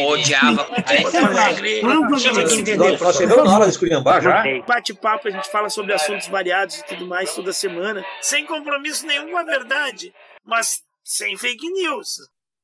odiava. Nós chegamos na hora de esculhambar já. Bate-papo, a gente fala sobre assuntos variados e tudo mais toda semana, sem compromisso nenhum com a verdade, mas sem fake news.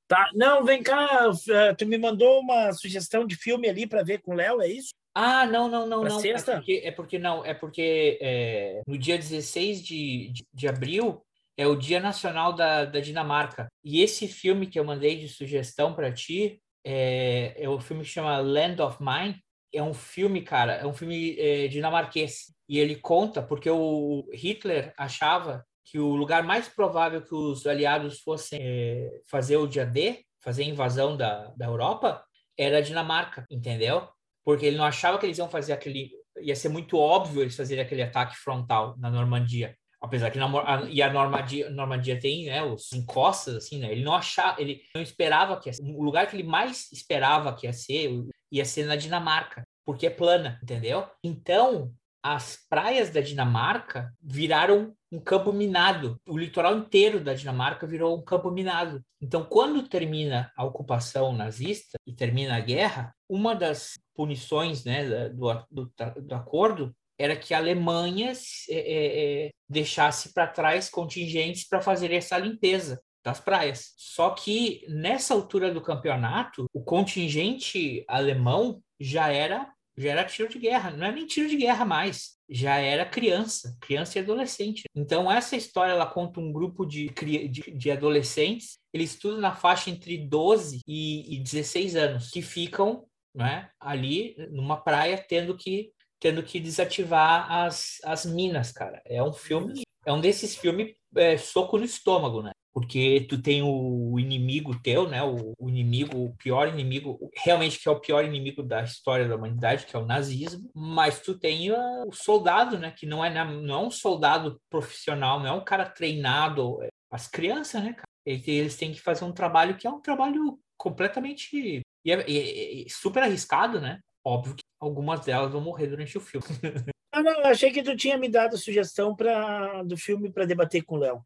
Tá, não, vem cá, eh, tu me mandou uma sugestão de filme ali para ver com o Léo, é isso? Ah, não, não, não, Pra não. sexta? É porque, é porque não, é porque é, no dia 16 de, de, de abril é o Dia Nacional da, da Dinamarca. E esse filme que eu mandei de sugestão para ti é, é o filme que chama Land of Mine. É um filme, cara, é um filme é, dinamarquês. E ele conta porque o Hitler achava que o lugar mais provável que os aliados fossem é, fazer o dia D, fazer a invasão da, da Europa, era a Dinamarca, entendeu? Porque ele não achava que eles iam fazer aquele. ia ser muito óbvio eles fazerem aquele ataque frontal na Normandia. Apesar que na, a, e a Normandia, Normandia tem né, os encostas, assim, né? Ele não achava, ele não esperava que. O lugar que ele mais esperava que ia ser, ia ser na Dinamarca, porque é plana, entendeu? Então, as praias da Dinamarca viraram um campo minado. O litoral inteiro da Dinamarca virou um campo minado. Então, quando termina a ocupação nazista e termina a guerra, uma das punições né, do, do, do acordo era que a Alemanha é, é, deixasse para trás contingentes para fazer essa limpeza das praias. Só que nessa altura do campeonato, o contingente alemão já era já era tiro de guerra, não é nem tiro de guerra mais, já era criança, criança e adolescente. Então essa história ela conta um grupo de, de, de adolescentes, eles estudam na faixa entre 12 e, e 16 anos, que ficam né, ali numa praia tendo que tendo que desativar as, as minas, cara. É um filme, é um desses filmes é, soco no estômago, né? Porque tu tem o inimigo teu, né? O, o inimigo, o pior inimigo, realmente que é o pior inimigo da história da humanidade, que é o nazismo. Mas tu tem o soldado, né? Que não é, não é um soldado profissional, não é um cara treinado. é As crianças, né, cara? Eles, têm que fazer um trabalho que é um trabalho completamente e é- e é- e super arriscado, né? Óbvio que algumas delas vão morrer durante o filme. Ah, não, achei que tu tinha me dado sugestão pra, do filme para debater com o Léo.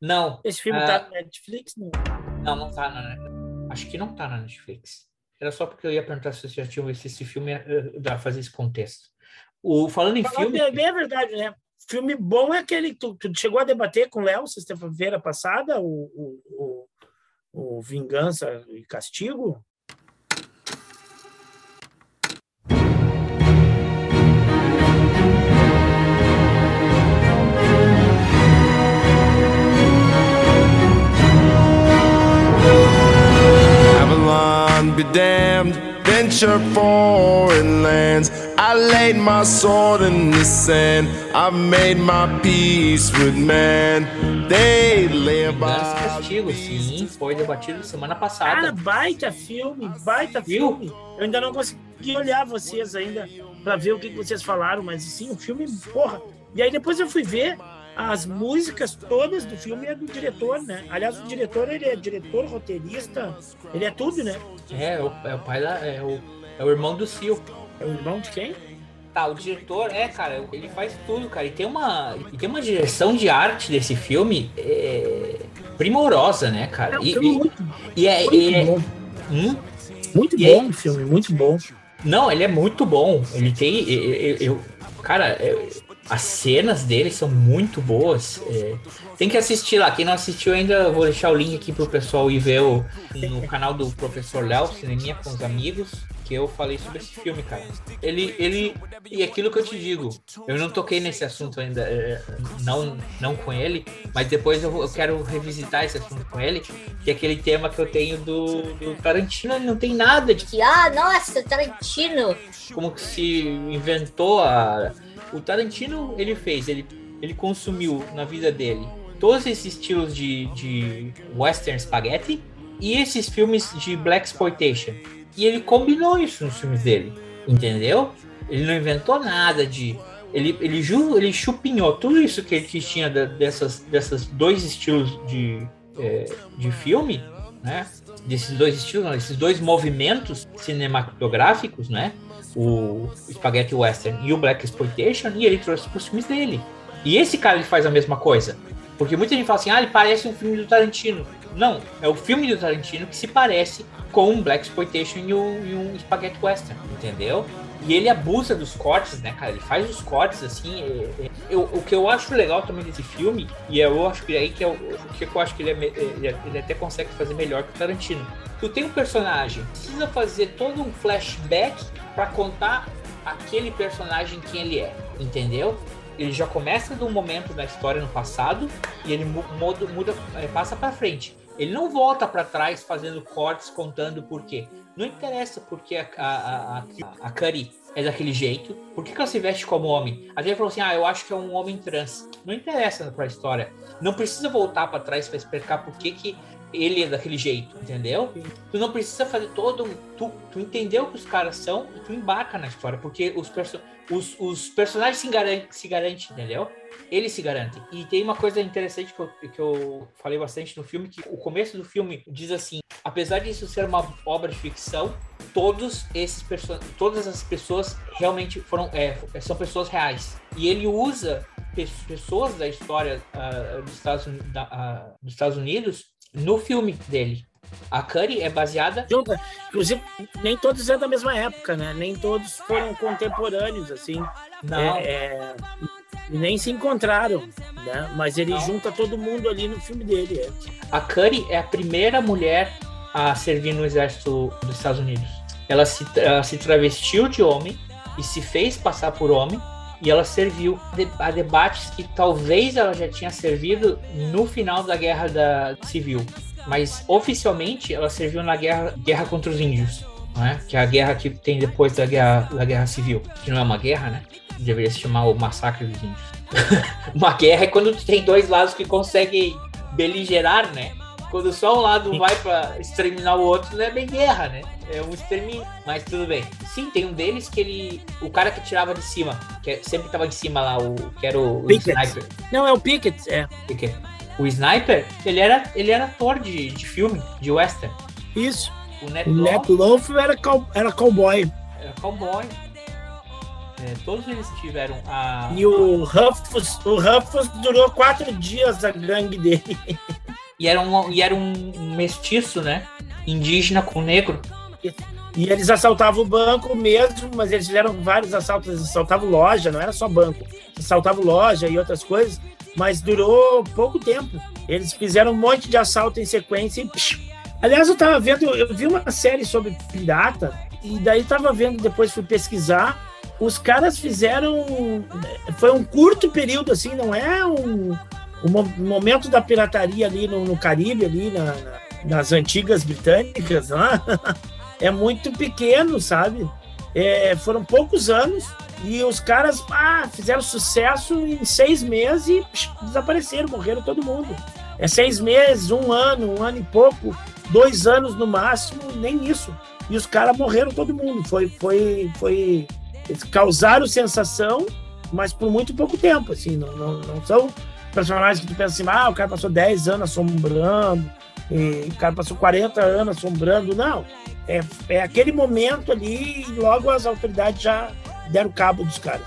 Não, Esse filme Ah. tá na Netflix? Não. não, não tá na Acho que não tá na Netflix. Era só porque eu ia perguntar se vocês já tinham visto esse filme eh, dá fazer esse contexto. O, falando em Falar filme, bem, bem a verdade, né? Filme bom é aquele que tu, tu chegou a debater com o Léo sexta-feira passada, o, o, o, o Vingança e Castigo. Be damned, venture foreign lands. I laid my sword in the sand. I made my peace with man. They lay Vingança e by. Castigo, sim, foi debatido semana Cara, passada. baita filme, baita Viu? filme. Eu ainda não consegui olhar vocês ainda para ver o que, que vocês falaram, mas sim, o filme, porra. E aí depois eu fui ver as músicas todas do filme é do diretor, né? Aliás, o diretor, ele é diretor, roteirista, ele é tudo, né? É, é o, é o pai da. É o, é o irmão do Sil. É o irmão de quem? Tá, o diretor, é, cara, ele faz tudo, cara. E tem uma, e tem uma direção de arte desse filme é, primorosa, né, cara? É um E, filme e- muito, e é, muito e é- bom. Hum? Muito E bom o filme, muito bom. Não, ele é muito bom. Ele tem. Eu, eu- eu- cara, é, as cenas dele são muito boas. é. tem que assistir lá. Quem não assistiu ainda, eu vou deixar o link aqui pro pessoal ir ver o, no canal do Professor Léo, Cineminha com os amigos, que eu falei sobre esse filme, cara. Ele. ele e aquilo que eu te digo, eu não toquei nesse assunto ainda, é, não, não com ele, mas depois eu, eu quero revisitar esse assunto com ele, que é aquele tema que eu tenho do, do Tarantino, ele não tem nada de Que, ah, nossa, Tarantino. como que se inventou a o Tarantino ele fez ele ele consumiu na vida dele todos esses estilos de, de western spaghetti e esses filmes de black exploitation. E ele combinou isso nos filmes dele entendeu? Ele não inventou nada de ele ele, ju, ele chupinhou tudo isso que ele tinha dessas dessas dois estilos de é, de filme né desses dois estilos não, esses dois movimentos cinematográficos né o Spaghetti Western e o Black Exploitation e ele trouxe para os filmes dele. E esse cara ele faz a mesma coisa. Porque muita gente fala assim, ah, ele parece um filme do Tarantino. Não, é o filme do Tarantino que se parece com um Black Exploitation e um, e um Spaghetti Western, entendeu? E ele abusa dos cortes, né, cara? Ele faz os cortes assim. É, é, eu, o que eu acho legal também desse filme, e eu acho que aí que é o, que eu acho que ele, é, ele, ele até consegue fazer melhor que o Tarantino. Tu tem um personagem, precisa fazer todo um flashback para contar aquele personagem quem ele é, entendeu? Ele já começa de um momento da história no passado e ele muda, muda é, passa para frente. Ele não volta para trás fazendo cortes contando por quê. Não interessa porque a, a, a, a Curry é daquele jeito. Por que, que ela se veste como homem? A gente falou assim: ah, eu acho que é um homem trans. Não interessa pra história. Não precisa voltar para trás para explicar por que, que ele é daquele jeito, entendeu? Tu não precisa fazer todo. Tu, tu entendeu o que os caras são e tu embarca na história, porque os, perso os, os personagens se garantem, se garante, entendeu? Eles se garantem. E tem uma coisa interessante que eu, que eu falei bastante no filme, que o começo do filme diz assim: apesar disso ser uma obra de ficção, todos esses todas as pessoas realmente foram é, são pessoas reais. E ele usa pessoas da história uh, dos, Estados, da, uh, dos Estados Unidos no filme dele. A Curry é baseada. Inclusive, nem todos é da mesma época, né? Nem todos foram contemporâneos, assim. Não. É, é... Nem se encontraram, né? Mas ele Não. junta todo mundo ali no filme dele. É. A Curry é a primeira mulher a servir no exército dos Estados Unidos. Ela se, ela se travestiu de homem e se fez passar por homem e ela serviu a debates que talvez ela já tinha servido no final da guerra da civil, mas oficialmente ela serviu na guerra, guerra contra os índios, né? que é a guerra que tem depois da guerra, da guerra civil, que não é uma guerra, né? Deveria se chamar o massacre dos índios. uma guerra é quando tem dois lados que conseguem beligerar, né? Quando só um lado vai para exterminar o outro, não é bem guerra, né? É um extermínio, mas tudo bem. Sim, tem um deles que ele. O cara que tirava de cima, que é, sempre tava de cima lá, o que era o, o sniper. Não, é o Pickett, é. Pickett. O sniper, ele era, ele era ator de, de filme, de western. Isso. O Net, Loaf era, cow, era cowboy. Era cowboy. É, todos eles tiveram a. E o Ruffles, o Ruffles durou quatro dias a gangue dele. E era um, e era um mestiço, né? Indígena com negro. E eles assaltavam o banco mesmo, mas eles fizeram vários assaltos. Eles assaltavam loja, não era só banco. Assaltavam loja e outras coisas, mas durou pouco tempo. Eles fizeram um monte de assalto em sequência e. Psh. Aliás, eu tava vendo, eu vi uma série sobre pirata, e daí tava vendo, depois fui pesquisar. Os caras fizeram. Foi um curto período, assim, não é um, momento da pirataria ali no, no Caribe, ali na, nas antigas britânicas, lá, é muito pequeno, sabe? É, foram poucos anos e os caras ah, fizeram sucesso em seis meses e psh, desapareceram, morreram todo mundo. É seis meses, um ano, um ano e pouco, dois anos no máximo, nem isso. E os caras morreram todo mundo. Foi, foi, foi. Eles causaram sensação, mas por muito pouco tempo, assim. Não, não, não são personagens que tu pensa assim, ah, o cara passou 10 anos assombrando, o cara passou 40 anos assombrando. Não, é, é aquele momento ali e logo as autoridades já deram cabo dos caras.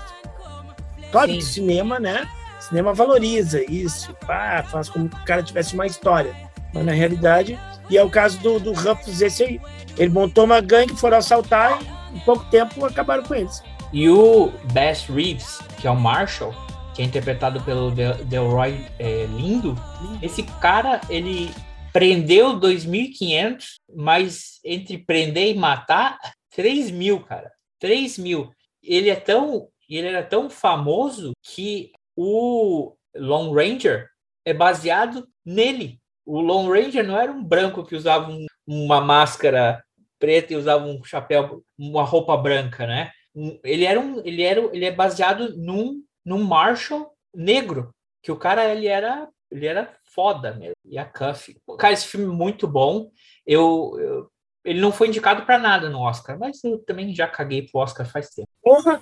Claro Sim. que cinema, né? Cinema valoriza isso, pá, faz como se o cara tivesse uma história. Mas na realidade, e é o caso do, do Ruffles esse aí. Ele montou uma gangue, foram assaltar e em pouco tempo acabaram com eles. E o Bass Reeves, que é o Marshall, que é interpretado pelo Delroy é, Lindo, esse cara, ele prendeu 2.500, mas entre prender e matar, 3 mil, cara. 3 mil. Ele é tão, ele era tão famoso que o Lone Ranger é baseado nele. O Lone Ranger não era um branco que usava um, uma máscara preta e usava um chapéu, uma roupa branca, né? Ele era um, ele era, ele é baseado num, num Marshall negro, que o cara ele era, ele era foda mesmo. E a Cuff. Cara, esse filme é muito bom. Eu, eu ele não foi indicado para nada no Oscar, mas eu também já caguei pro Oscar faz tempo. Porra!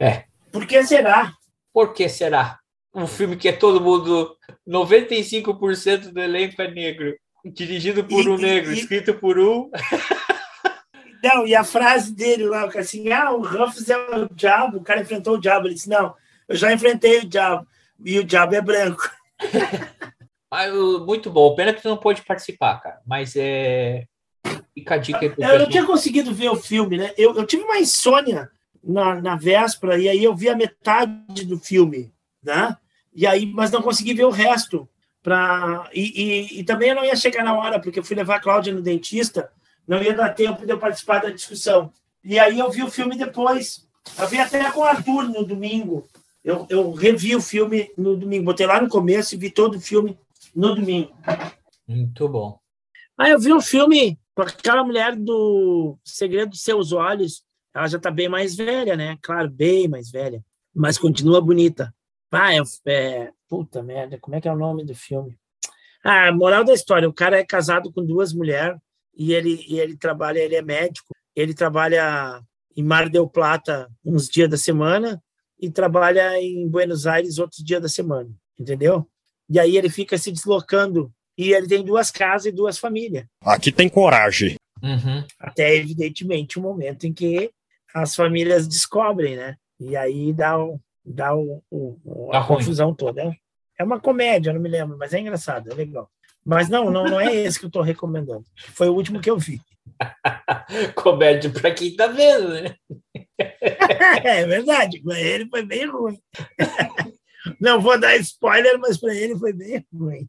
É. Por que será? Por que será? Um filme que é todo mundo. 95% do elenco é negro. Dirigido por e, um negro, e, escrito por um. Não, e a frase dele lá, assim, ah, o Ruffles é o diabo, o cara enfrentou o diabo. Ele disse, não, eu já enfrentei o diabo, e o diabo é branco. Ah, eu- muito bom. Pena que tu não pôde participar, cara. Mas é. Fica a dica aí pro Eu não tinha conseguido ver o filme, né? Eu, eu tive uma insônia na, na véspera, e aí eu vi a metade do filme, né? E aí, mas não consegui ver o resto. Pra... E, e, e também eu não ia chegar na hora, porque eu fui levar a Cláudia no dentista, não ia dar tempo de eu participar da discussão. E aí eu vi o filme depois. Eu vi até com o Arthur no domingo. Eu, eu revi o filme no domingo. Botei lá no começo e vi todo o filme no domingo. Muito bom. Ah, eu vi um filme com aquela mulher do Segredo dos Seus Olhos. Ela já tá bem mais velha, né? Claro, bem mais velha. Mas continua bonita. Ah, é, é... Puta merda, como é que é o nome do filme? Ah, moral da história, o cara é casado com duas mulheres e ele, e ele trabalha, ele é médico, ele trabalha em Mar del Plata uns dias da semana e trabalha em Buenos Aires outros dias da semana, entendeu? E aí ele fica se deslocando e ele tem duas casas e duas famílias. Aqui tem coragem. Uhum. Até, evidentemente, o momento em que as famílias descobrem, né? E aí dá, o, dá o, o- a ruim. confusão toda. É- É uma comédia, eu não me lembro, mas é engraçado, é legal. Mas não, não, não é esse que eu estou recomendando. Foi o último que eu vi. Comédia pra quem tá vendo, né? É verdade, para ele foi bem ruim. Não vou dar spoiler, mas para ele foi bem ruim.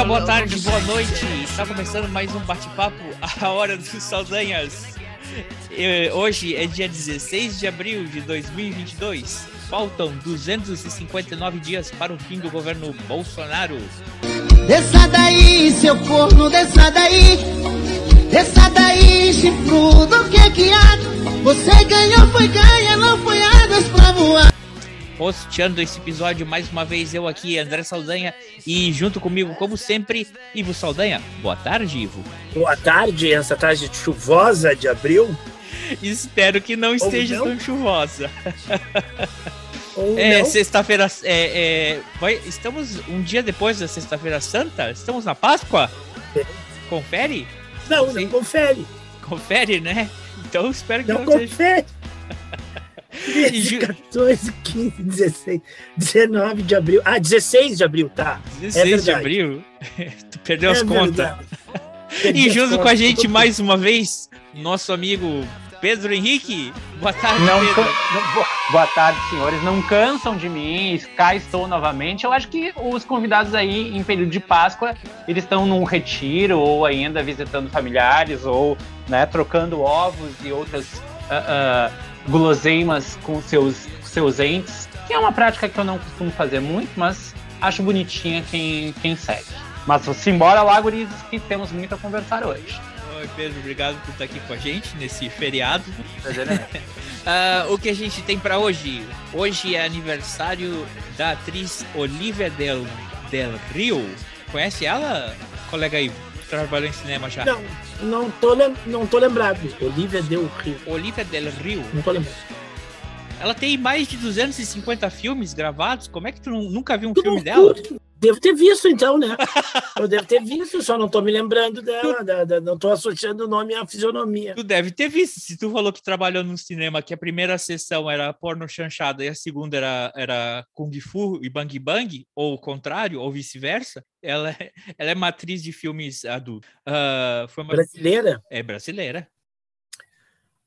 dia, boa tarde, boa noite. Está começando mais um bate-papo A Hora dos Saldanhas. Hoje é dia 16 de abril de 2022. Faltam 259 dias para o fim do governo Bolsonaro. Desça daí, seu corno, desça daí. Desça daí, chifrudo, o que que há? Você ganhou, foi ganha, não foi águas pra voar hosteando esse episódio mais uma vez. Eu aqui, André Saldanha, e junto comigo, como sempre, Ivo Saldanha. Boa tarde, Ivo. Boa tarde, essa tarde chuvosa de abril. Espero que não esteja não? tão chuvosa. É, sexta-feira. É, é, estamos um dia depois da Sexta-feira Santa? Estamos na Páscoa? É. Confere? Não, não, não confere. Confere, né? Então espero que não, não confere. Seja... 13, 14, 15, 16, 19 de abril. Ah, 16 de abril, tá. 16 é de abril? tu perdeu é as contas. E junto com a gente mais uma vez, nosso amigo Pedro Henrique. Boa tarde, não, Pedro. Não, boa tarde, senhores. Não cansam de mim, cá estou novamente. Eu acho que os convidados aí, em período de Páscoa, eles estão num retiro ou ainda visitando familiares ou né, trocando ovos e outras uh, uh, guloseimas com seus, seus entes, que é uma prática que eu não costumo fazer muito, mas acho bonitinha quem, quem segue. Mas simbora lá, gurizes, que temos muito a conversar hoje. Oi, Pedro, obrigado por estar aqui com a gente nesse feriado. Ah, o que a gente tem pra hoje? Hoje é aniversário da atriz Olivia Del, Del Rio. Conhece ela, colega aí? Trabalhou em cinema já. Não, não tô, lem- não tô lembrado. Olivia deu Rio. Olivia Del Rio. Não tô lembrado. Ela tem mais de 250 filmes gravados. Como é que tu nu- nunca viu um Que filme dela? Devo ter visto, então, né? Eu devo ter visto, só não tô me lembrando dela. da- da- não tô associando o nome à fisionomia. Tu deve ter visto. Se tu falou que trabalhou no cinema, que a primeira sessão era porno chanchada e a segunda era, era Kung Fu e Bang Bang, ou o contrário, ou vice-versa, ela, é- ela é uma atriz de filmes adultos. Ah, foi uma, Brasileira? é brasileira.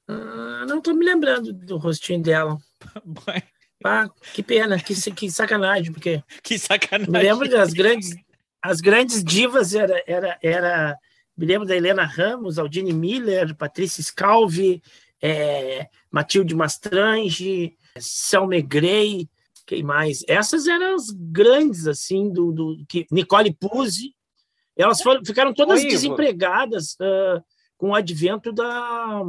Ah, não tô me lembrando do rostinho dela. Ah, que pena, que, que sacanagem, porque que me sacanagem. lembro das grandes, as grandes divas era, era, era me lembro da Helena Ramos, Aldine Miller, Patrícia Scalvi, é, Matilde Mastrange, Selma Grey, quem mais? Essas eram as grandes, assim, do, do que Nicole Puzzi. Elas foram, ficaram todas Oi, desempregadas uh, com o advento da,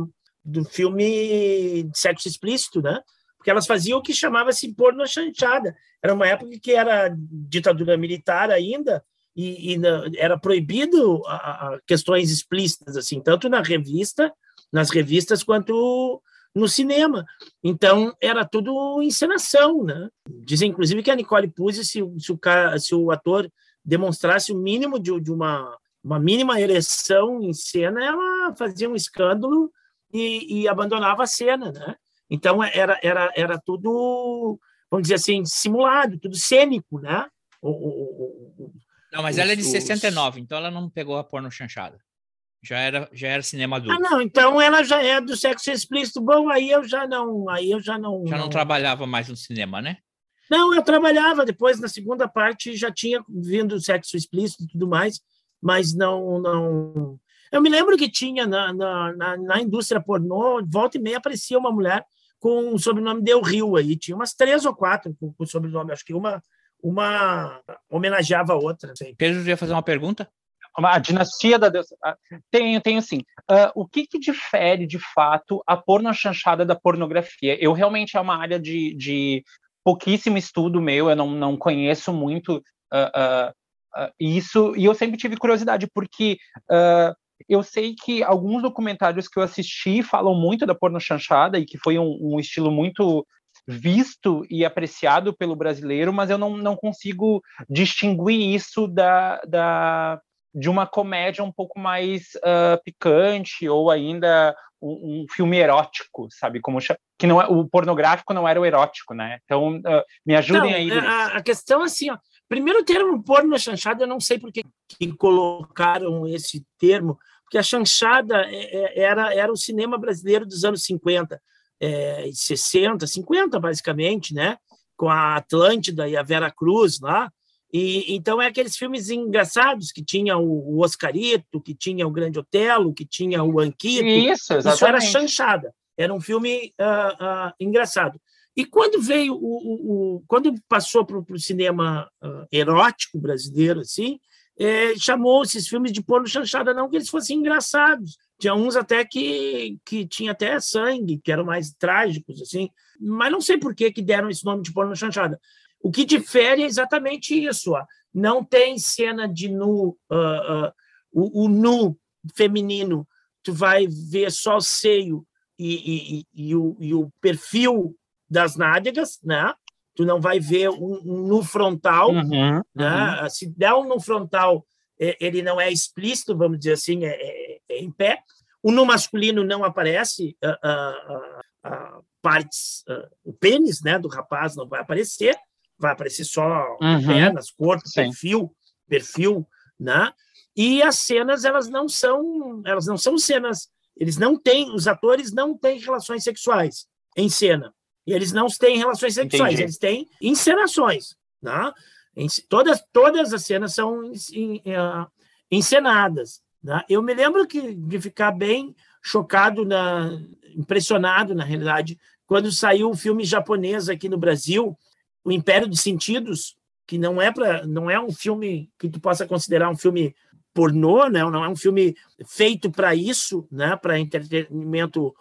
do filme de sexo explícito, né? Porque elas faziam o que chamava-se porno chanchada. Era uma época que era ditadura militar ainda e, e na, era proibido a, a questões explícitas, assim, tanto na revista, nas revistas, quanto no cinema. Então, era tudo encenação, né? Dizem, inclusive, que a Nicole Puzzi, se, se, o, se o ator demonstrasse o mínimo de, de uma, uma mínima ereção em cena, ela fazia um escândalo e, e abandonava a cena, né? Então, era, era, era tudo, vamos dizer assim, simulado, tudo cênico, né? O, o, o, Não, mas ela é de os- 69, então ela não pegou a porno chanchada. Já era, já era cinema adulto. Ah, não, então ela já é do sexo explícito. Bom, aí eu já não, aí eu já não. Já não trabalhava mais no cinema, né? Não, eu trabalhava depois na segunda parte já tinha vindo sexo explícito e tudo mais, mas não não. Eu me lembro que tinha na, na, na, na indústria pornô, volta e meia aparecia uma mulher com o sobrenome Del Rio aí, tinha umas três ou quatro com o sobrenome, acho que uma uma homenageava a outra. sei. Pedro ia fazer uma pergunta? A dinastia da deusa. ah, Tenho, tenho sim. Ah, o que, que difere, de fato, a pornochanchada da pornografia? Eu realmente é uma área de, de pouquíssimo estudo meu, eu não, não conheço muito ah, ah, isso, e eu sempre tive curiosidade, porque ah, eu sei que alguns documentários que eu assisti falam muito da pornochanchada, e que foi um, um estilo muito visto e apreciado pelo brasileiro, mas eu não, não consigo distinguir isso da, da, de uma comédia um pouco mais ah, picante ou ainda um, um filme erótico, sabe? Como que não é, o pornográfico não era o erótico, né? Então ah, me ajudem Não, aí. é, a, a questão é assim, ó. Primeiro termo porno chanchada, eu não sei por que, que colocaram esse termo, porque a chanchada é- é- era, era o cinema brasileiro dos anos 50, é, e 60, 50 basicamente, né? Com a Atlântida e a Vera Cruz lá. E, então é aqueles filmes engraçados que tinha o, o Oscarito, que tinha o Grande Otelo, que tinha o Anquito. Isso, Isso era exatamente. chanchada. Era um filme ah, ah, engraçado. E quando veio o, o- o- quando passou para o cinema ah, erótico brasileiro assim, eh, chamou esses filmes de porno chanchada não que eles fossem engraçados. Tinha uns até que que tinha até sangue, que eram mais trágicos assim, mas não sei por que que deram esse nome de porno chanchada. O que difere é exatamente isso, ó. Não tem cena de nu, ah, ah, o, o nu feminino, tu vai ver só o seio e, e- e- e o, e o perfil das nádegas, né? Tu não vai ver um, um nu frontal, Uhum, né? Se der um nu frontal, é, ele não é explícito, vamos dizer assim, é, é- é em pé. O nu masculino não aparece ah, ah, ah, ah, partes, ah, o pênis, né, do rapaz não vai aparecer, vai aparecer só Uhum. pernas, corpo, Sim. perfil, perfil, né? E as cenas elas não são, elas não são cenas, eles não têm, os atores não têm relações sexuais em cena. E eles não têm relações sexuais, Entendi. eles têm encenações, né? Todas, todas as cenas são eh, encenadas. Né? Eu me lembro que, de ficar bem chocado, na, impressionado, na realidade, quando saiu o filme japonês aqui no Brasil, O Império dos Sentidos, que não é para não é um filme que tu possa considerar um filme pornô, né? não é um filme feito para isso, né? para entretenimento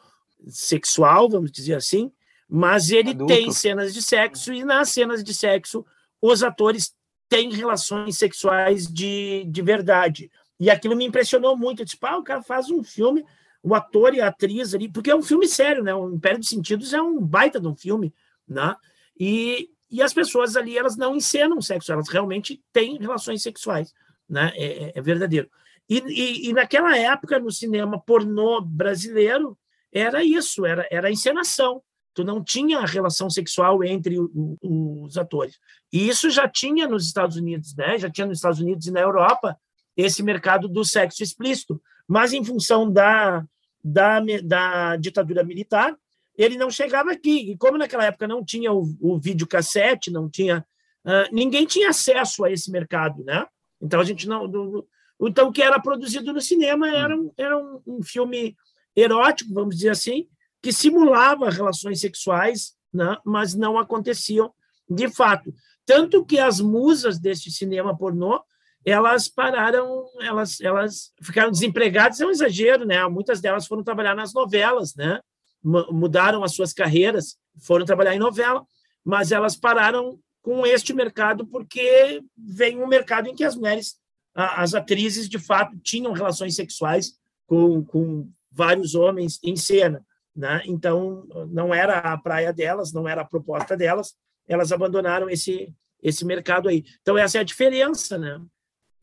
sexual, vamos dizer assim, mas ele Adulto. tem cenas de sexo e nas cenas de sexo os atores têm relações sexuais de, de verdade. E aquilo me impressionou muito. Eu disse, pá, o cara faz um filme, o ator e a atriz ali, porque é um filme sério, né? O Império dos Sentidos é um baita de um filme, né? E, e as pessoas ali, elas não encenam sexo, elas realmente têm relações sexuais, né? É, é- é verdadeiro. E, e, e naquela época, no cinema pornô brasileiro, era isso, era, era a encenação. Tu não tinha relação sexual entre o- o- os atores. E isso já tinha nos Estados Unidos, né? Já tinha nos Estados Unidos e na Europa esse mercado do sexo explícito. Mas em função da, da, da ditadura militar, ele não chegava aqui. E como naquela época não tinha o, o videocassete, não tinha. ah, ninguém tinha acesso a esse mercado, né? Então a gente não. do- Então, o que era produzido no cinema era, um, era um, um filme erótico, vamos dizer assim, que simulava relações sexuais, né? mas não aconteciam de fato. Tanto que as musas deste cinema pornô elas pararam, elas, elas ficaram desempregadas, é um exagero, né? Muitas delas foram trabalhar nas novelas, né? Mudaram as suas carreiras, foram trabalhar em novela, mas elas pararam com este mercado porque vem um mercado em que as mulheres, as atrizes, de fato, tinham relações sexuais com, com vários homens em cena, né? Então, não era a praia delas, não era a proposta delas, elas abandonaram esse esse mercado aí. Então essa é a diferença, né?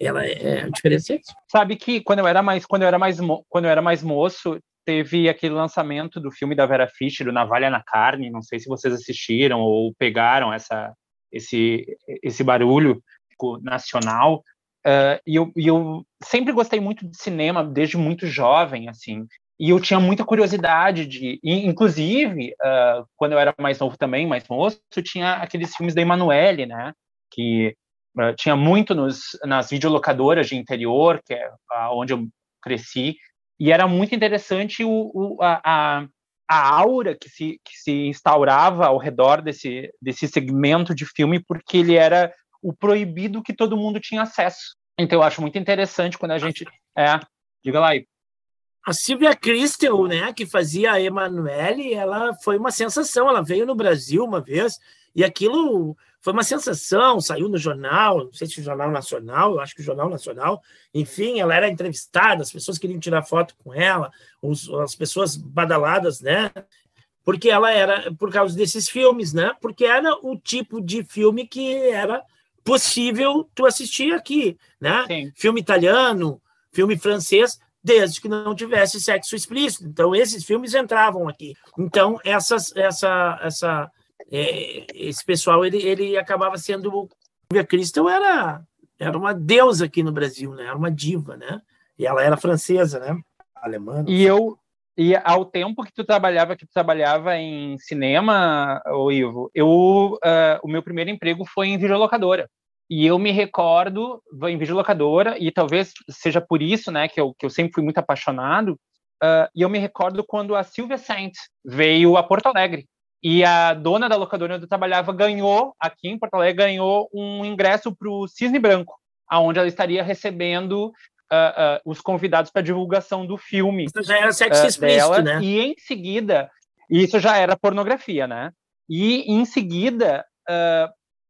ela é, é a diferença. É Sabe que quando eu era mais quando eu era mais quando eu era mais moço teve aquele lançamento do filme da Vera Fischer, do Navalha na Carne. Não sei se vocês assistiram ou pegaram essa esse esse barulho nacional. Uh, e, eu, e eu sempre gostei muito de cinema desde muito jovem, assim. E eu tinha muita curiosidade de, inclusive, uh, quando eu era mais novo também, mais moço, tinha aqueles filmes da Emanuele, né? Que Uh, tinha muito nos, nas videolocadoras de interior, que é onde eu cresci, e era muito interessante o, o, a, a aura que se, que se instaurava ao redor desse, desse segmento de filme, porque ele era o proibido que todo mundo tinha acesso. Então eu acho muito interessante quando a gente. É, diga lá aí. A Silvia Christel, né, que fazia a Emanuele, ela foi uma sensação. Ela veio no Brasil uma vez e aquilo foi uma sensação, saiu no jornal, não sei se o Jornal Nacional, eu acho que o Jornal Nacional, enfim, ela era entrevistada, as pessoas queriam tirar foto com ela, os, as pessoas badaladas, né? Porque ela era, por causa desses filmes, né? Porque era o tipo de filme que era possível tu assistir aqui, né? Sim. Filme italiano, filme francês, desde que não tivesse sexo explícito. Então, esses filmes entravam aqui. Então, essas, essa, essa é, esse pessoal ele, ele acabava sendo Silvia Crystal era era uma deusa aqui no Brasil, né? Era uma diva, né? E ela era francesa, né? Alemã. E eu e ao tempo que tu trabalhava, que tu trabalhava em cinema, o Ivo, eu uh, o meu primeiro emprego foi em videolocadora. E eu me recordo em videolocadora e talvez seja por isso, né, que eu, que eu sempre fui muito apaixonado. Uh, e eu me recordo quando a Silvia Saint veio a Porto Alegre e a dona da locadora onde eu trabalhava ganhou, aqui em Porto Alegre, ganhou um ingresso para o Cisne Branco, aonde ela estaria recebendo uh, uh, os convidados para divulgação do filme. Isso já era sexo uh, explícito, né? E em seguida, isso já era pornografia, né? E em seguida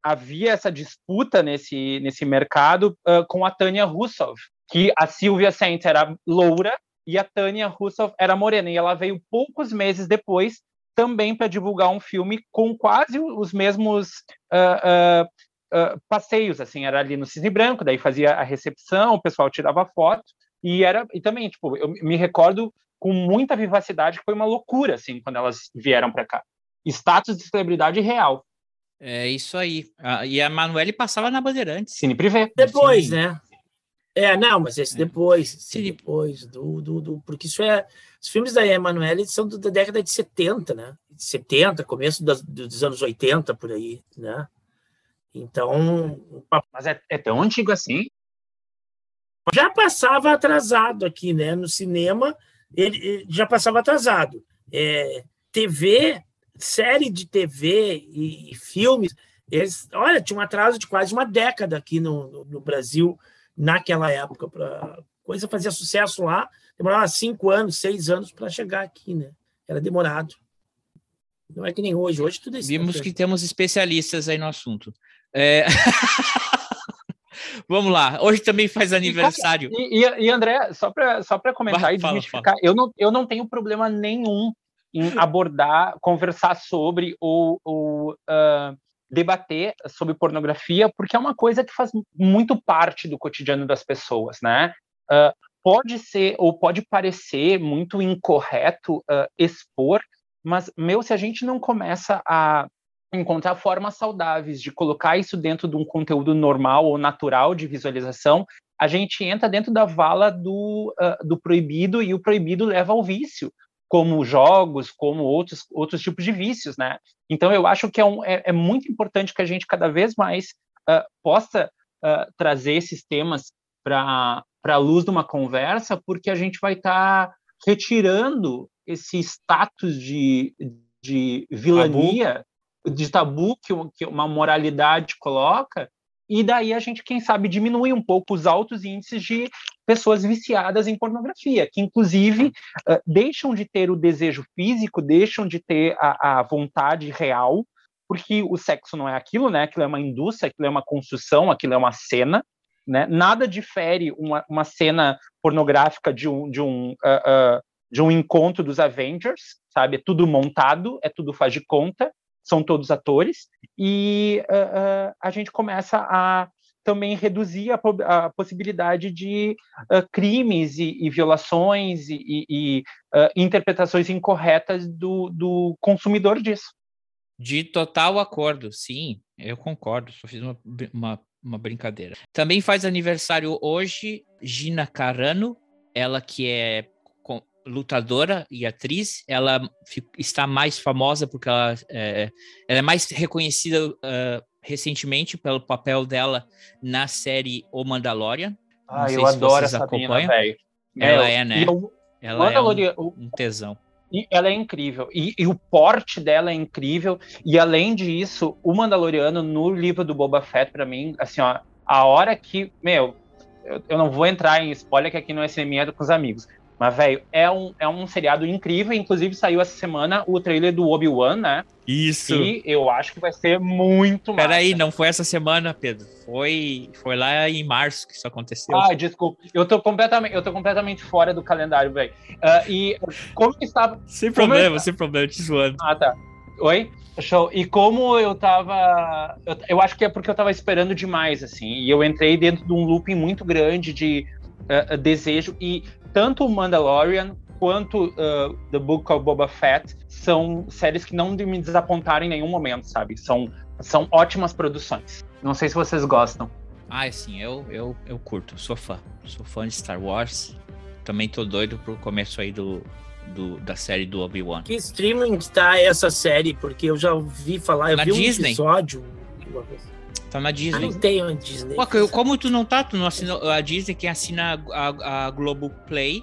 havia essa disputa nesse, nesse mercado com a Tânia Russov, que a Silvia Saint era loura e a Tânia Russov era morena. E ela veio poucos meses depois também para divulgar um filme com quase os mesmos uh, uh, uh, passeios, assim, era ali no Cisne Branco, daí fazia a recepção, o pessoal tirava foto, e era, e também, tipo, eu me recordo com muita vivacidade que foi uma loucura, assim, quando elas vieram para cá. Status de celebridade real. É isso aí. e a Manuele passava na Bandeirantes. Cine Privé. Depois, Sim. né? É, não, mas esse é. depois, sim, depois do, do, do, porque isso é, os filmes da Emanuele são da década de 70, né? 70, começo das, dos anos 80 por aí, né? Então, mas é, é tão antigo assim? Já passava atrasado aqui, né? No cinema, ele já passava atrasado. É, TV, série de TV e, e filmes, eles, olha, tinha um atraso de quase uma década aqui no, no, no Brasil naquela época. Pra, coisa fazia sucesso lá, demorava cinco anos, seis anos para chegar aqui, né? Era demorado. Não é que nem hoje. Hoje tudo é Vimos que temos especialistas aí no assunto. É... Vamos lá. Hoje também faz aniversário. E, e, e André, só para só comentar Vai, e fala, desmistificar, fala. Eu, não, eu não tenho problema nenhum em abordar, conversar sobre ou, ou uh, debater sobre pornografia, porque é uma coisa que faz muito parte do cotidiano das pessoas, né? Uh, pode ser ou pode parecer muito incorreto uh, expor, mas, meu, se a gente não começa a encontrar formas saudáveis de colocar isso dentro de um conteúdo normal ou natural de visualização, a gente entra dentro da vala do, uh, do proibido e o proibido leva ao vício como jogos, como outros, outros tipos de vícios, né? Então, eu acho que é, um, é, é muito importante que a gente cada vez mais uh, possa uh, trazer esses temas para para a luz de uma conversa, porque a gente vai estar tá retirando esse status de, de vilania, tabu. de tabu que, que uma moralidade coloca, e daí a gente, quem sabe, diminui um pouco os altos índices de pessoas viciadas em pornografia, que inclusive uh, deixam de ter o desejo físico, deixam de ter a, a, vontade real, porque o sexo não é aquilo, né? Aquilo é uma indústria, aquilo é uma construção, aquilo é uma cena, né? Nada difere uma, uma cena pornográfica de um, de um, uh, uh, de um encontro dos Avengers, sabe? É tudo montado, é tudo faz de conta, são todos atores, e uh, a gente começa a também reduzir a, a possibilidade de uh, crimes e, e, violações e, e interpretações incorretas do, do consumidor disso. De total acordo, sim, eu concordo, só fiz uma, uma, uma brincadeira. Também faz aniversário hoje Gina Carano, ela que é lutadora e atriz, ela está mais famosa porque ela é, ela é mais reconhecida uh, recentemente pelo papel dela na série O Mandalorian. Ah, eu adoro essa acompanham. velho. Ela é, é né? Eu, ela é um, um tesão. E ela é incrível. E, e, o porte dela é incrível. E além disso, o Mandaloriano, no livro do Boba Fett, para mim, assim, ó, a hora que. Meu, eu, eu, não vou entrar em spoiler, que aqui no SME é com os amigos. Mas, velho, é um, é um seriado incrível. Inclusive, saiu essa semana o trailer do Obi-Wan, né? Isso. E eu acho que vai ser muito massa. Peraí, não foi essa semana, Pedro. Foi, foi lá em março que isso aconteceu. Ah, desculpa. Eu tô completamente, eu tô completamente fora do calendário, velho. Uh, e como estava. Sem problema, eu... sem problema, te zoando. Ah, tá. Oi? Show. E como eu tava. Eu, eu, acho que é porque eu tava esperando demais, assim. E eu entrei dentro de um looping muito grande de uh, desejo. E tanto o Mandalorian quanto uh, The Book of Boba Fett são séries que não me desapontaram em nenhum momento, sabe? São, são ótimas produções. Não sei se vocês gostam. Ah, sim, eu, eu, eu curto, sou fã. Sou fã de Star Wars. Também tô doido pro começo aí do, do da série do Obi-Wan. Que streaming está essa série? Porque eu já ouvi falar, eu Na vi Disney. um episódio. Tá na Disney. Eu não tenho a Disney. Pô, como tu não tá? Tu não assina a Disney, quem assina a, a Globoplay.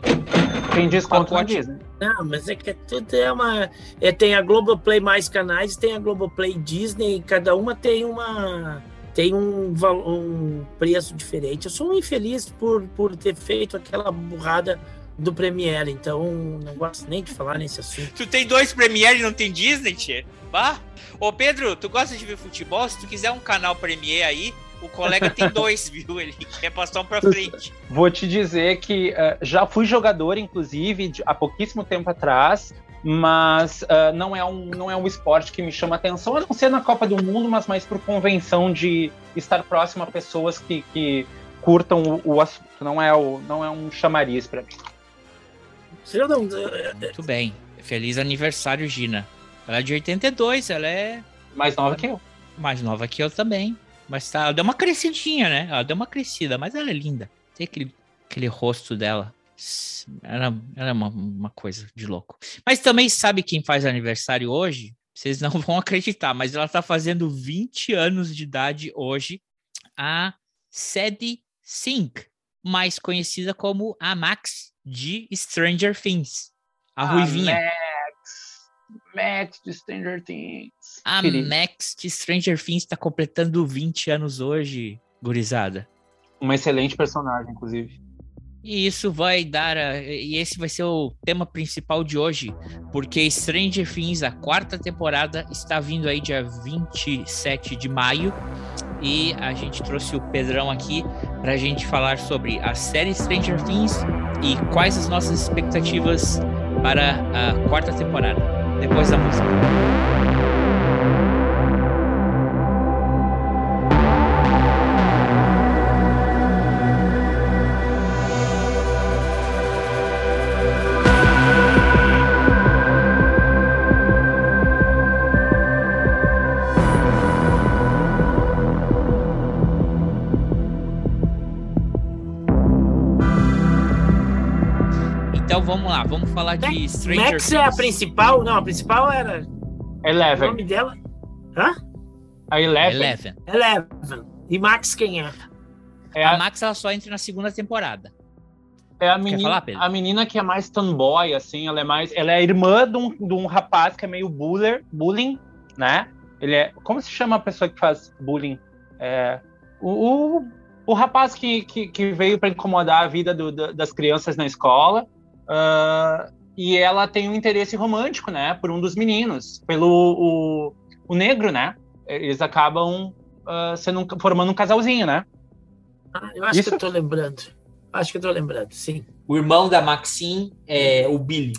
Tem desconto na Disney. Não, mas é que tudo é uma. É, tem a Globoplay mais canais, tem a Globoplay Disney, cada uma tem uma. Tem um, um preço diferente. Eu sou um infeliz por, por ter feito aquela burrada do Premiere, então não gosto nem de falar nesse assunto. Tu tem dois Premiere e não tem Disney, tchê? Bah! Ô Pedro, tu gosta de ver futebol? Se tu quiser um canal Premiere aí, o colega tem dois, viu? Ele quer passar um pra frente. Vou te dizer que uh, já fui jogador, inclusive, de, há pouquíssimo tempo atrás, mas uh, não, é um, não é um esporte que me chama atenção, a não ser na Copa do Mundo, mas mais por convenção de estar próximo a pessoas que, que curtam o, o assunto. Não é, o, não é um chamariz para mim. Muito bem. Feliz aniversário, Gina. Ela é de 82, ela é. Mais nova que eu. Mais nova que eu também. Mas tá, ela deu uma crescidinha, né? Ela deu uma crescida, mas ela é linda. Tem aquele, aquele rosto dela. Ela, ela é uma, uma coisa de louco. Mas também sabe quem faz aniversário hoje? Vocês não vão acreditar, mas ela tá fazendo 20 anos de idade hoje. A Sadie Sink, mais conhecida como a Max de Stranger Things. A, a Ruivinha. Max. Max de Stranger Things. A Querido. Max de Stranger Things está completando 20 anos hoje, gurizada. Uma excelente personagem, inclusive. E isso vai dar. A, e esse vai ser o tema principal de hoje, porque Stranger Things, a quarta temporada, está vindo aí dia 27 de maio. E a gente trouxe o Pedrão aqui para a gente falar sobre a série Stranger Things e quais as nossas expectativas para a quarta temporada, depois da música. Vamos lá, vamos falar de Stranger Max Things. é a principal? Não, a principal era. Eleven. O nome dela? Hã? A Eleven. Eleven. Eleven. E Max quem é? é a... a Max ela só entra na segunda temporada. É a menina, falar, a menina que é mais tomboy, assim, ela é mais. Ela é irmã de um, de um rapaz que é meio buller, bullying, né? Ele é. Como se chama a pessoa que faz bullying? É, o, o, o rapaz que, que, que veio para incomodar a vida do- da- das crianças na escola. Ah, e ela tem um interesse romântico, né? Por um dos meninos, pelo o, o negro, né? Eles acabam ah, sendo um- formando um casalzinho, né? Ah, eu acho Isso- que eu tô lembrando. Acho que eu tô lembrando, sim. O irmão da Maxine é o Billy.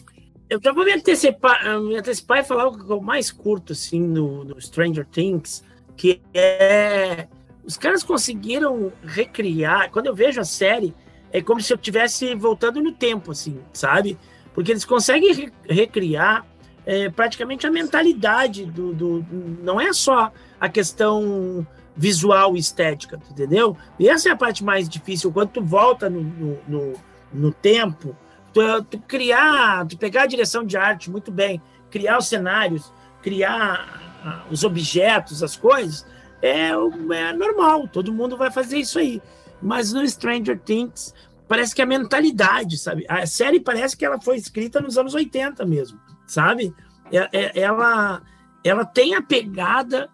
Eu já vou me antecipar, me antecipar e falar o que eu mais curto, assim, no, no Stranger Things, que é... Os caras conseguiram recriar... Quando eu vejo a série, é como se eu estivesse voltando no tempo, assim, sabe? Porque eles conseguem re- recriar eh, praticamente a mentalidade do, do... Não é só a questão visual e estética, entendeu? E essa é a parte mais difícil. Quando tu volta no, no, no, no tempo, tu, tu criar, tu pegar a direção de arte muito bem, criar os cenários, criar os objetos, as coisas, é, é normal, todo mundo vai fazer isso aí. Mas no Stranger Things, parece que a mentalidade, sabe? A série parece que ela foi escrita nos anos 80 mesmo, sabe? É- é- Ela, ela tem a pegada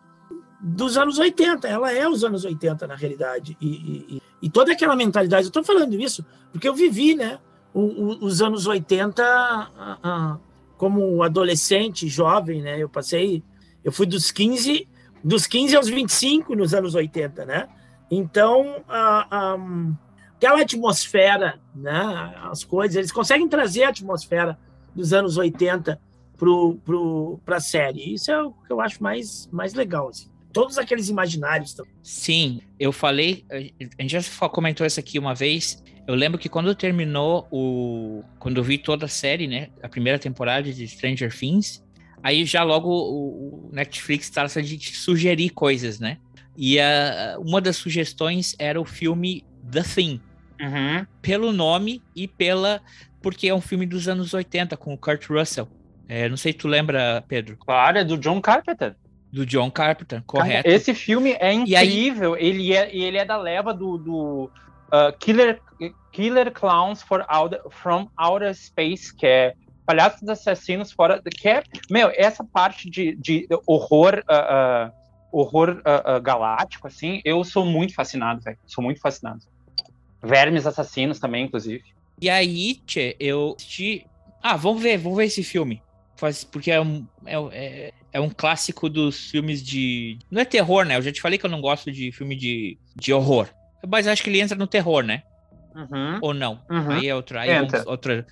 dos anos 80, ela é os anos 80 na realidade. E, e- e- toda aquela mentalidade, eu estou falando isso porque eu vivi, né? o- o- os anos 80 ah, ah, como adolescente, jovem, né? Eu passei, eu fui dos 15, dos 15 aos 25 nos anos 80, né? Então, ah, ah, aquela atmosfera, né? As coisas, eles conseguem trazer a atmosfera dos anos 80 pro, pro, pra série. Isso é o que eu acho mais, mais legal, assim. Todos aqueles imaginários também. Sim, eu falei, a gente já comentou isso aqui uma vez. Eu lembro que quando terminou o. Quando eu vi toda a série, né? A primeira temporada de Stranger Things, aí já logo o, o Netflix estava a gente sugerir coisas, né? E a, uma das sugestões era o filme The Thing, Uhum. pelo nome e pela. Porque é um filme dos anos 80 com o Kurt Russell. É, não sei se tu lembra, Pedro, Claro, é do John Carpenter. do John Carpenter, correto? Esse filme é E aí- incrível. Ele, é, ele é da leva do, do uh, Killer, Killer Clowns for Outer, from Outer Space, que é Palhaços Assassinos fora. Que é, meu, essa parte de, de horror. uh, uh, horror uh, uh, galáctico, assim, eu sou muito fascinado, velho. Sou muito fascinado. Vermes assassinos também, inclusive. E aí, tchê, eu assisti. Ah, vamos ver, vamos ver esse filme. Faz, porque é um, é, é, é um clássico dos filmes de. Não é terror, né? Eu já te falei que eu não gosto de filme de, de horror. Mas acho que ele entra no terror, né? Uhum. Ou não? Uhum. Aí é outra. Aí é Entra. um- outra.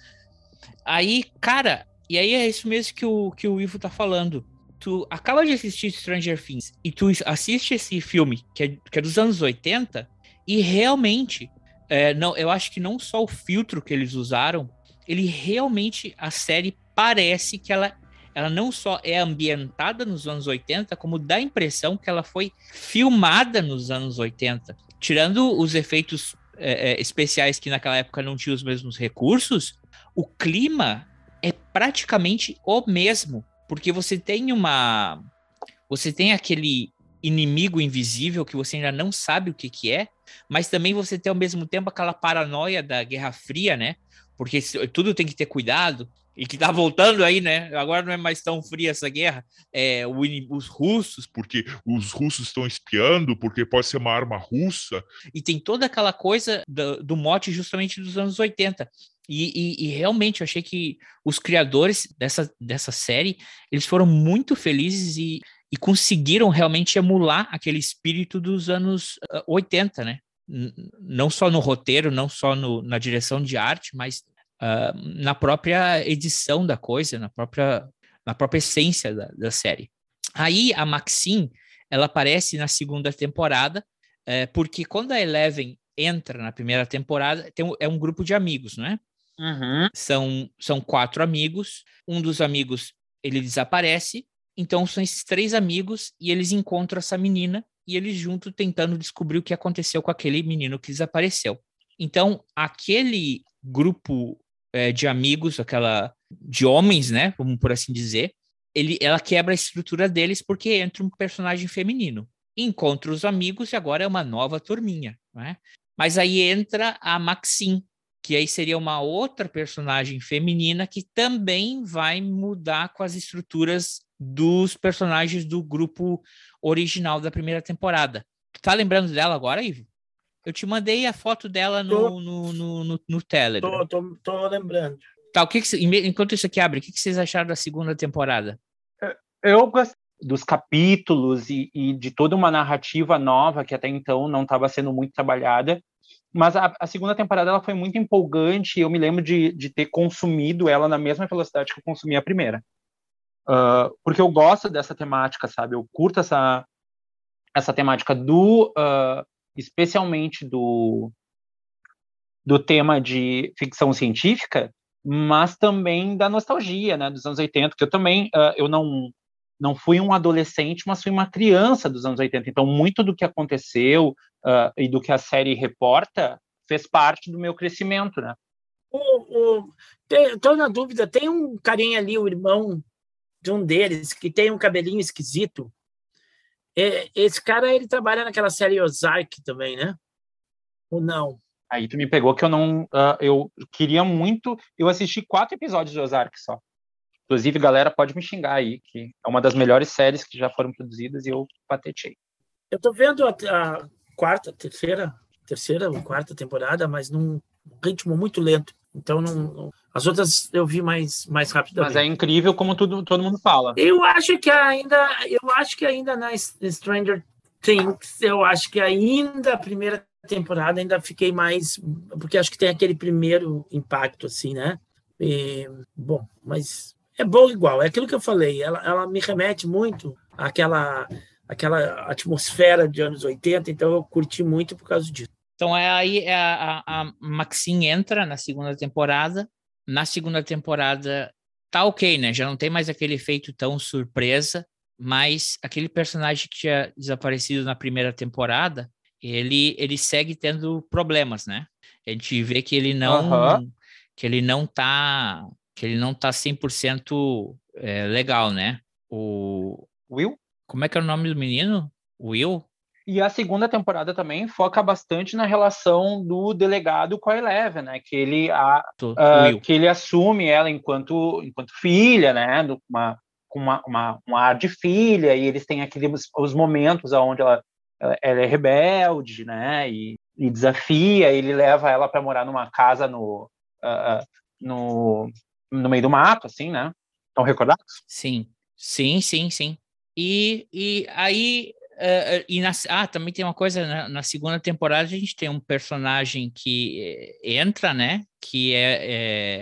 Aí, cara, e aí é isso mesmo que o, que o Ivo tá falando. Tu acaba de assistir Stranger Things e tu assiste esse filme, que é, que é dos anos 80, e realmente, é, não, eu acho que não só o filtro que eles usaram, ele realmente, a série parece que ela, ela não só é ambientada nos anos 80, como dá a impressão que ela foi filmada nos anos 80. Tirando os efeitos é, é, especiais que naquela época não tinham os mesmos recursos, o clima é praticamente o mesmo, porque você tem uma você tem aquele inimigo invisível que você ainda não sabe o que que é, mas também você tem ao mesmo tempo aquela paranoia da Guerra Fria, né? Porque tudo tem que ter cuidado e que tá voltando aí, né? Agora não é mais tão fria essa guerra. É, o os russos porque os russos estão espiando, porque pode ser uma arma russa. e tem toda aquela coisa do, do mote justamente dos anos 80. E, e- e realmente eu achei que os criadores dessa, dessa série, eles foram muito felizes e, e conseguiram realmente emular aquele espírito dos anos ah, 80, né? N- Não só no roteiro, não só no- na direção de arte, mas ah, na própria edição da coisa, na própria, na própria essência da, da série. Aí a Maxine, ela aparece na segunda temporada, é, porque quando a Eleven entra na primeira temporada, tem é um grupo de amigos, não é? Uhum. São, são quatro amigos, um dos amigos ele desaparece, então são esses três amigos e eles encontram essa menina e eles juntos tentando descobrir o que aconteceu com aquele menino que desapareceu. Então, aquele grupo é, de amigos, aquela de homens, né, vamos por assim dizer, ele, ela quebra a estrutura deles porque entra um personagem feminino. Encontra os amigos e agora é uma nova turminha, né? Mas aí entra a Maxine, que aí seria uma outra personagem feminina que também vai mudar com as estruturas dos personagens do grupo original da primeira temporada. Tá lembrando dela agora, Ivo? Eu te mandei a foto dela no, Tô. no, no, no, no Telegram. Tô, tô, tô lembrando. Tá, o que que enquanto isso aqui abre, o que, que vocês acharam da segunda temporada? Eu gostei dos capítulos e, e de toda uma narrativa nova que até então não estava sendo muito trabalhada. Mas a, a segunda temporada ela foi muito empolgante eu me lembro de, de ter consumido ela na mesma velocidade que eu consumi a primeira. Ah, porque eu gosto dessa temática, sabe? Eu curto essa, essa temática do. ah, especialmente do, do tema de ficção científica, mas também da nostalgia, né? Dos anos 80, que eu também. ah, eu não não fui um adolescente, mas fui uma criança dos anos 80. Então, muito do que aconteceu ah, e do que a série reporta fez parte do meu crescimento, né? O, o, tem, tô na dúvida, tem um carinha ali, o irmão de um deles, que tem um cabelinho esquisito. É, esse cara, ele trabalha naquela série Ozark também, né? Ou não? Aí tu me pegou que eu não. ah, eu queria muito. Eu assisti quatro episódios de Ozark só. Inclusive, galera, pode me xingar aí, que é uma das melhores séries que já foram produzidas e eu patetei. Eu tô vendo a, a quarta, terceira, terceira ou quarta temporada, mas num ritmo muito lento. Então, não, não- as outras eu vi mais, mais rapidamente. Mas é incrível como tudo, todo mundo fala. Eu acho que ainda, eu acho que ainda na Stranger Things, eu acho que ainda a primeira temporada ainda fiquei mais, porque acho que tem aquele primeiro impacto assim, né? E, bom, mas é bom igual, é aquilo que eu falei, ela, ela me remete muito àquela aquela atmosfera de anos 80, então eu curti muito por causa disso. Então é aí é a, a, a Maxine entra na segunda temporada. Na segunda temporada tá ok, né? Já não tem mais aquele efeito tão surpresa, mas aquele personagem que tinha desaparecido na primeira temporada, ele ele segue tendo problemas, né? A gente vê que ele não que ele não tá que ele não tá 100% é, legal, né? O Will? Como é que é o nome do menino? Will? E a segunda temporada também foca bastante na relação do delegado com a Eleven, né? Que ele, a, Will. que ele assume ela enquanto, enquanto filha, né? do- Uma, com uma, uma, um ar de filha, e eles têm aqueles os momentos onde ela, ela é rebelde, né? E, e desafia, ele leva ela para morar numa casa no, ah, no, no meio do mato, assim, né? Estão recordados? Sim, sim, sim, sim. E, e aí, eh, e na, ah, também tem uma coisa, na, na segunda temporada a gente tem um personagem que eh, entra, né, que é,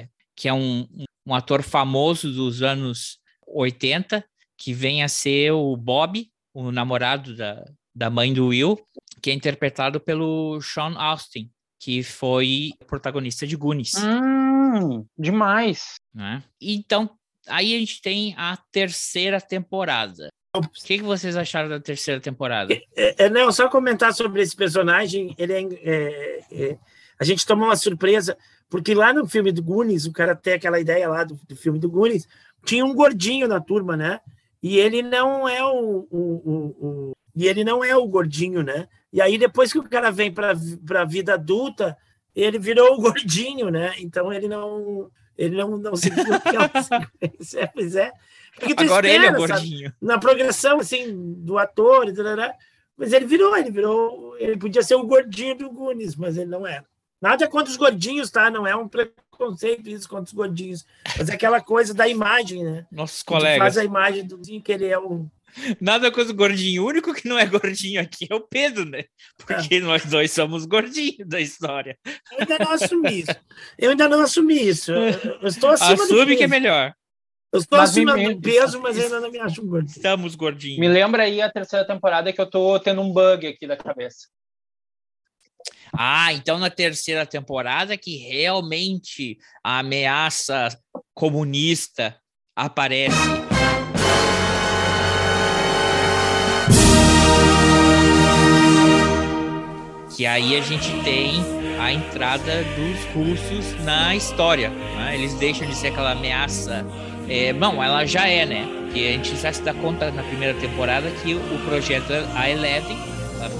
é- que é um, um ator famoso dos anos 80, que vem a ser o Bob, o namorado da, da mãe do Will, que é interpretado pelo Sean Austin, que foi protagonista de Goonies Hum, demais. né? Então, aí a gente tem a terceira temporada. O que, que vocês acharam da terceira temporada? É, é, não, só comentar sobre esse personagem, ele é, é, é, a gente tomou uma surpresa, porque lá no filme do Goonies, o cara tem aquela ideia lá do, do filme do Goonies, tinha um gordinho na turma, né? E ele não é o, o, o, o- e ele não é o gordinho, né? E aí depois que o cara vem para a vida adulta, ele virou o gordinho, né? Então ele não ele não não seguiu aquela sequência, pois é. Porque tu Agora ele é o espera, sabe? gordinho. na progressão assim do ator, tarará, mas ele virou, ele virou, ele podia ser o gordinho do Gunis, mas ele não era. Nada contra os gordinhos, tá? Não é um preconceito isso contra os gordinhos, mas é aquela coisa da imagem, né? Nossos tu Faz colegas. a imagem do que ele é o Nada com os gordinhos. O único que não é gordinho aqui é o Pedro, né? Porque nós dois somos gordinhos da história. Eu ainda não assumi isso. Eu ainda não assumi isso. Eu, eu estou acima do Assume que é melhor. Eu estou Mas acima me- do peso, mas ainda não me acho gordinho. Estamos gordinhos. Me lembra aí a terceira temporada que eu tô tendo um bug aqui da cabeça. Ah, então na terceira temporada que realmente a ameaça comunista aparece. Que aí a gente tem a entrada dos russos na história. né? Eles deixam de ser aquela ameaça. É, bom, ela já é, né? Porque a gente já se dá conta na primeira temporada que o projeto A Eleven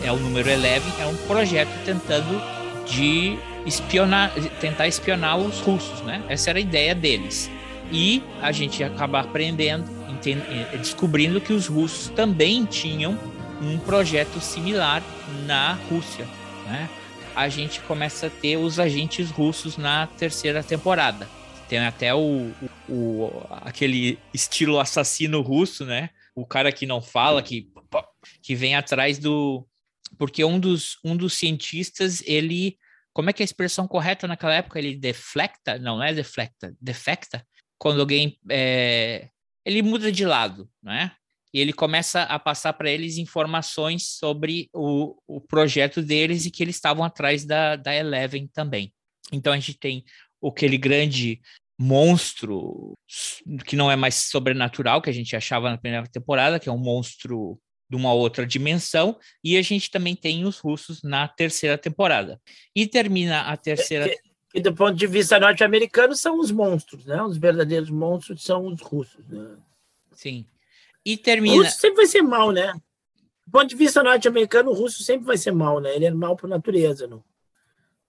é o número 11, é um projeto tentando de espionar, tentar espionar os russos, né? Essa era a ideia deles. E a gente acaba aprendendo, eh, descobrindo que os russos também tinham um projeto similar na Rússia, né? A gente começa a ter os agentes russos na terceira temporada. Tem até o, o- aquele estilo assassino russo, né? O cara que não fala, que, que vem atrás do. Porque um dos, um dos cientistas, ele. Como é que é a expressão correta naquela época? Ele deflecta? Não, não é deflecta, defecta. Quando alguém. é, ele muda de lado, né? E ele começa a passar para eles informações sobre o, o projeto deles e que eles estavam atrás da, da Eleven também. Então a gente tem aquele grande monstro que não é mais sobrenatural que a gente achava na primeira temporada, que é um monstro de uma outra dimensão, e a gente também tem os russos na terceira temporada. E termina a terceira Que, que do ponto de vista norte-americano são os monstros, né? Os verdadeiros monstros são os russos. Né? Sim. E O termina russo sempre vai ser mal, né? Do ponto de vista norte-americano, o russo sempre vai ser mal, né? Ele é mal por natureza, no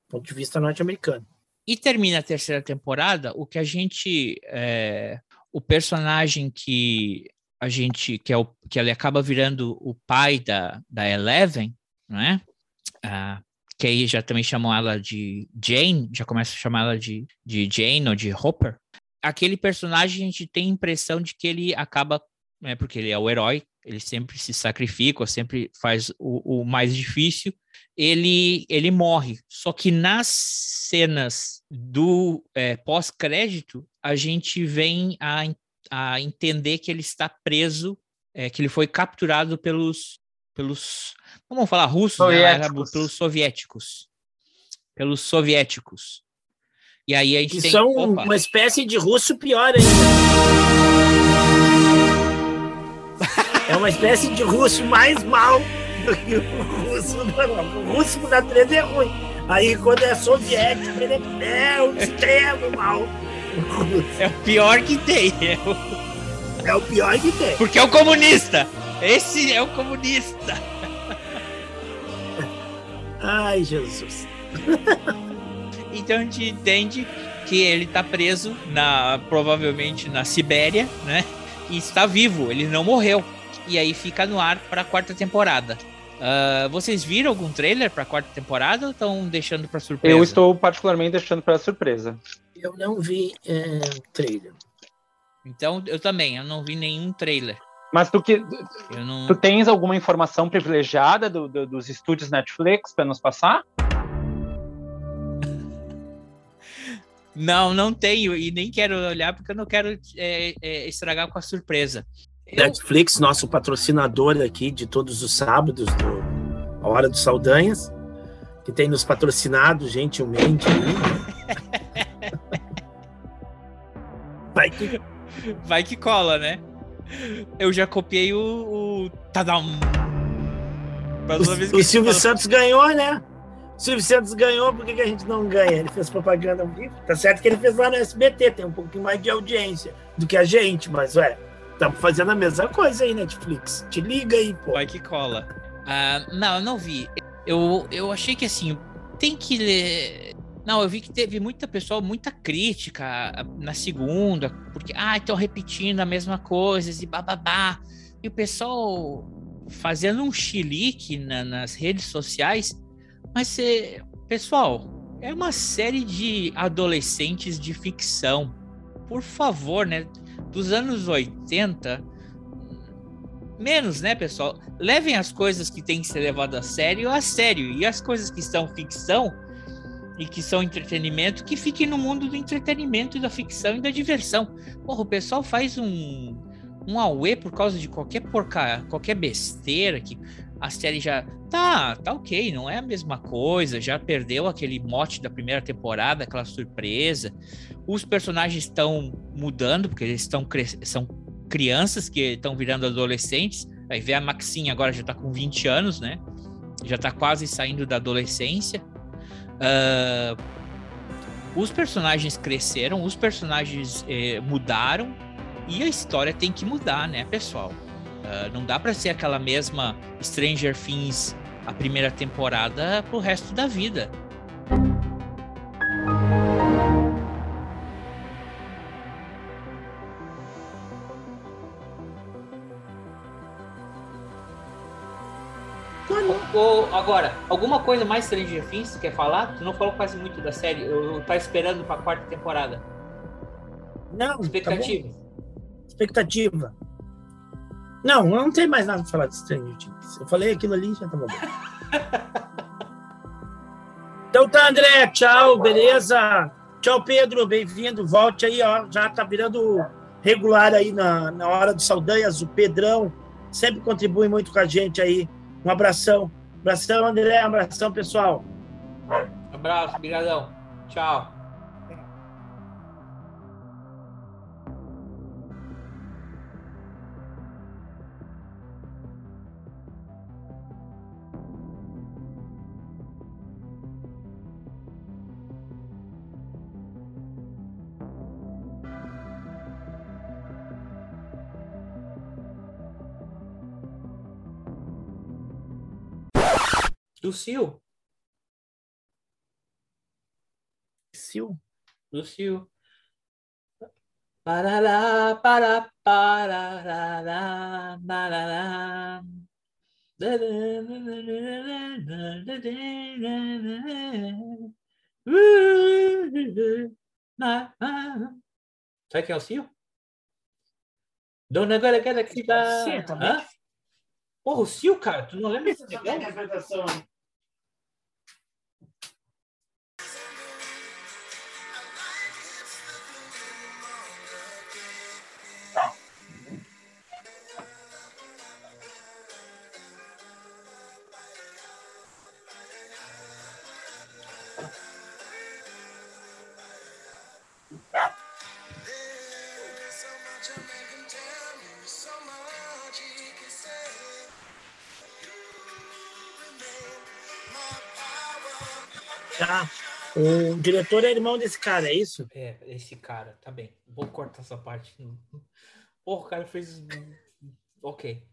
ponto de vista norte-americano. E termina a terceira temporada, o que a gente. é, o personagem que a gente. Que, é o, que ele acaba virando o pai da, da Eleven, né? Ah, que aí já também chamam ela de Jane, já começa a chamar ela de, de Jane ou de Hopper. Aquele personagem a gente tem a impressão de que ele acaba. Né, porque ele é o herói, ele sempre se sacrifica, sempre faz o, o mais difícil ele, ele morre. Só que nas cenas do é, pós-crédito, a gente vem a, a entender que ele está preso, é, que ele foi capturado pelos, pelos vamos falar russos, né? Pelos soviéticos. Pelos soviéticos. E aí a gente Que tem. são opa, uma espécie de russo pior ainda. É uma espécie de russo mais mal do que o russo normal. O russo por natureza é ruim. Aí quando é soviético, ele é, é o extremo mal. É o pior que tem. é o- é o pior que tem. porque é o comunista. Esse é o comunista. Ai, Jesus. Então a gente entende que ele está preso na provavelmente na Sibéria, né? E está vivo, ele não morreu. E aí fica no ar para a quarta temporada. Ah, vocês viram algum trailer para a quarta temporada ou estão deixando para surpresa? Eu estou particularmente deixando para surpresa. Eu não vi é, trailer. Então eu também, eu não vi nenhum trailer. Mas tu que Eu não. tu tens alguma informação privilegiada do- do- dos estúdios Netflix para nos passar? Não, não tenho e nem quero olhar porque eu não quero é, é, estragar com a surpresa. Netflix, nosso patrocinador aqui de todos os sábados do A Hora dos Saldanhas, que tem nos patrocinado gentilmente. Vai que Vai que cola, né? Eu já copiei o. o... Tadam! O, o Silvio Santos ganhou, né? O Silvio Santos ganhou, por que, que a gente não ganha? Ele fez propaganda ao vivo. Tá certo que ele fez lá no SBT, tem um pouquinho mais de audiência do que a gente, mas ué, estamos fazendo a mesma coisa aí, Netflix. Te liga aí, pô. Vai que cola. Ah, não, eu não vi. Eu, eu achei que assim, tem que ler. Não, eu vi que teve muita pessoa, muita crítica ah, na segunda, porque, ah, estão repetindo a mesma coisa e bababá. E o pessoal fazendo um chilique na- nas redes sociais. Mas, pessoal, é uma série de adolescentes de ficção. Por favor, né? Dos anos 80, menos, né, pessoal? Levem as coisas que têm que ser levadas a sério a sério. E as coisas que são ficção e que são entretenimento, que fiquem no mundo do entretenimento e da ficção e da diversão. Porra, o pessoal faz um, um auê por causa de qualquer porca, qualquer besteira que a série já tá, tá ok, não é a mesma coisa, já perdeu aquele mote da primeira temporada, aquela surpresa. Os personagens estão mudando porque eles estão são crianças que estão virando adolescentes. Aí vê a Maxine agora já tá com 20 anos, né? Já tá quase saindo da adolescência. Ah, os personagens cresceram, os personagens eh, mudaram e a história tem que mudar, né, pessoal? Uh, não dá para ser aquela mesma Stranger Things, a primeira temporada, pro resto da vida. Ou, agora, alguma coisa mais Stranger Things quer falar? Tu não falou quase muito da série. Eu, eu tá esperando pra quarta temporada. Não. Tá Expectativa. Tá Expectativa. Não, eu não tenho mais nada pra falar de Stranger Things. Eu falei aquilo ali, já tá bom. então tá, André, tchau, beleza? Tchau, Pedro, bem-vindo. Volte aí, ó. Já tá virando regular aí na, na hora do Saldanhas, o Pedrão. Sempre contribui muito com a gente aí. Um abração. Abração, André. Um abração, pessoal. Abraço, brigadão. Tchau. Lucio. Sil. Lucio. Parará, para, parará, parará. Sabe quem é o Cio? Dona Glória Cada que dá. Porra, o Cio, cara, tu não lembra desse negão? O diretor é irmão desse cara, é isso? É, esse cara, tá bem. Vou cortar essa parte. Porra, o cara fez. Ok.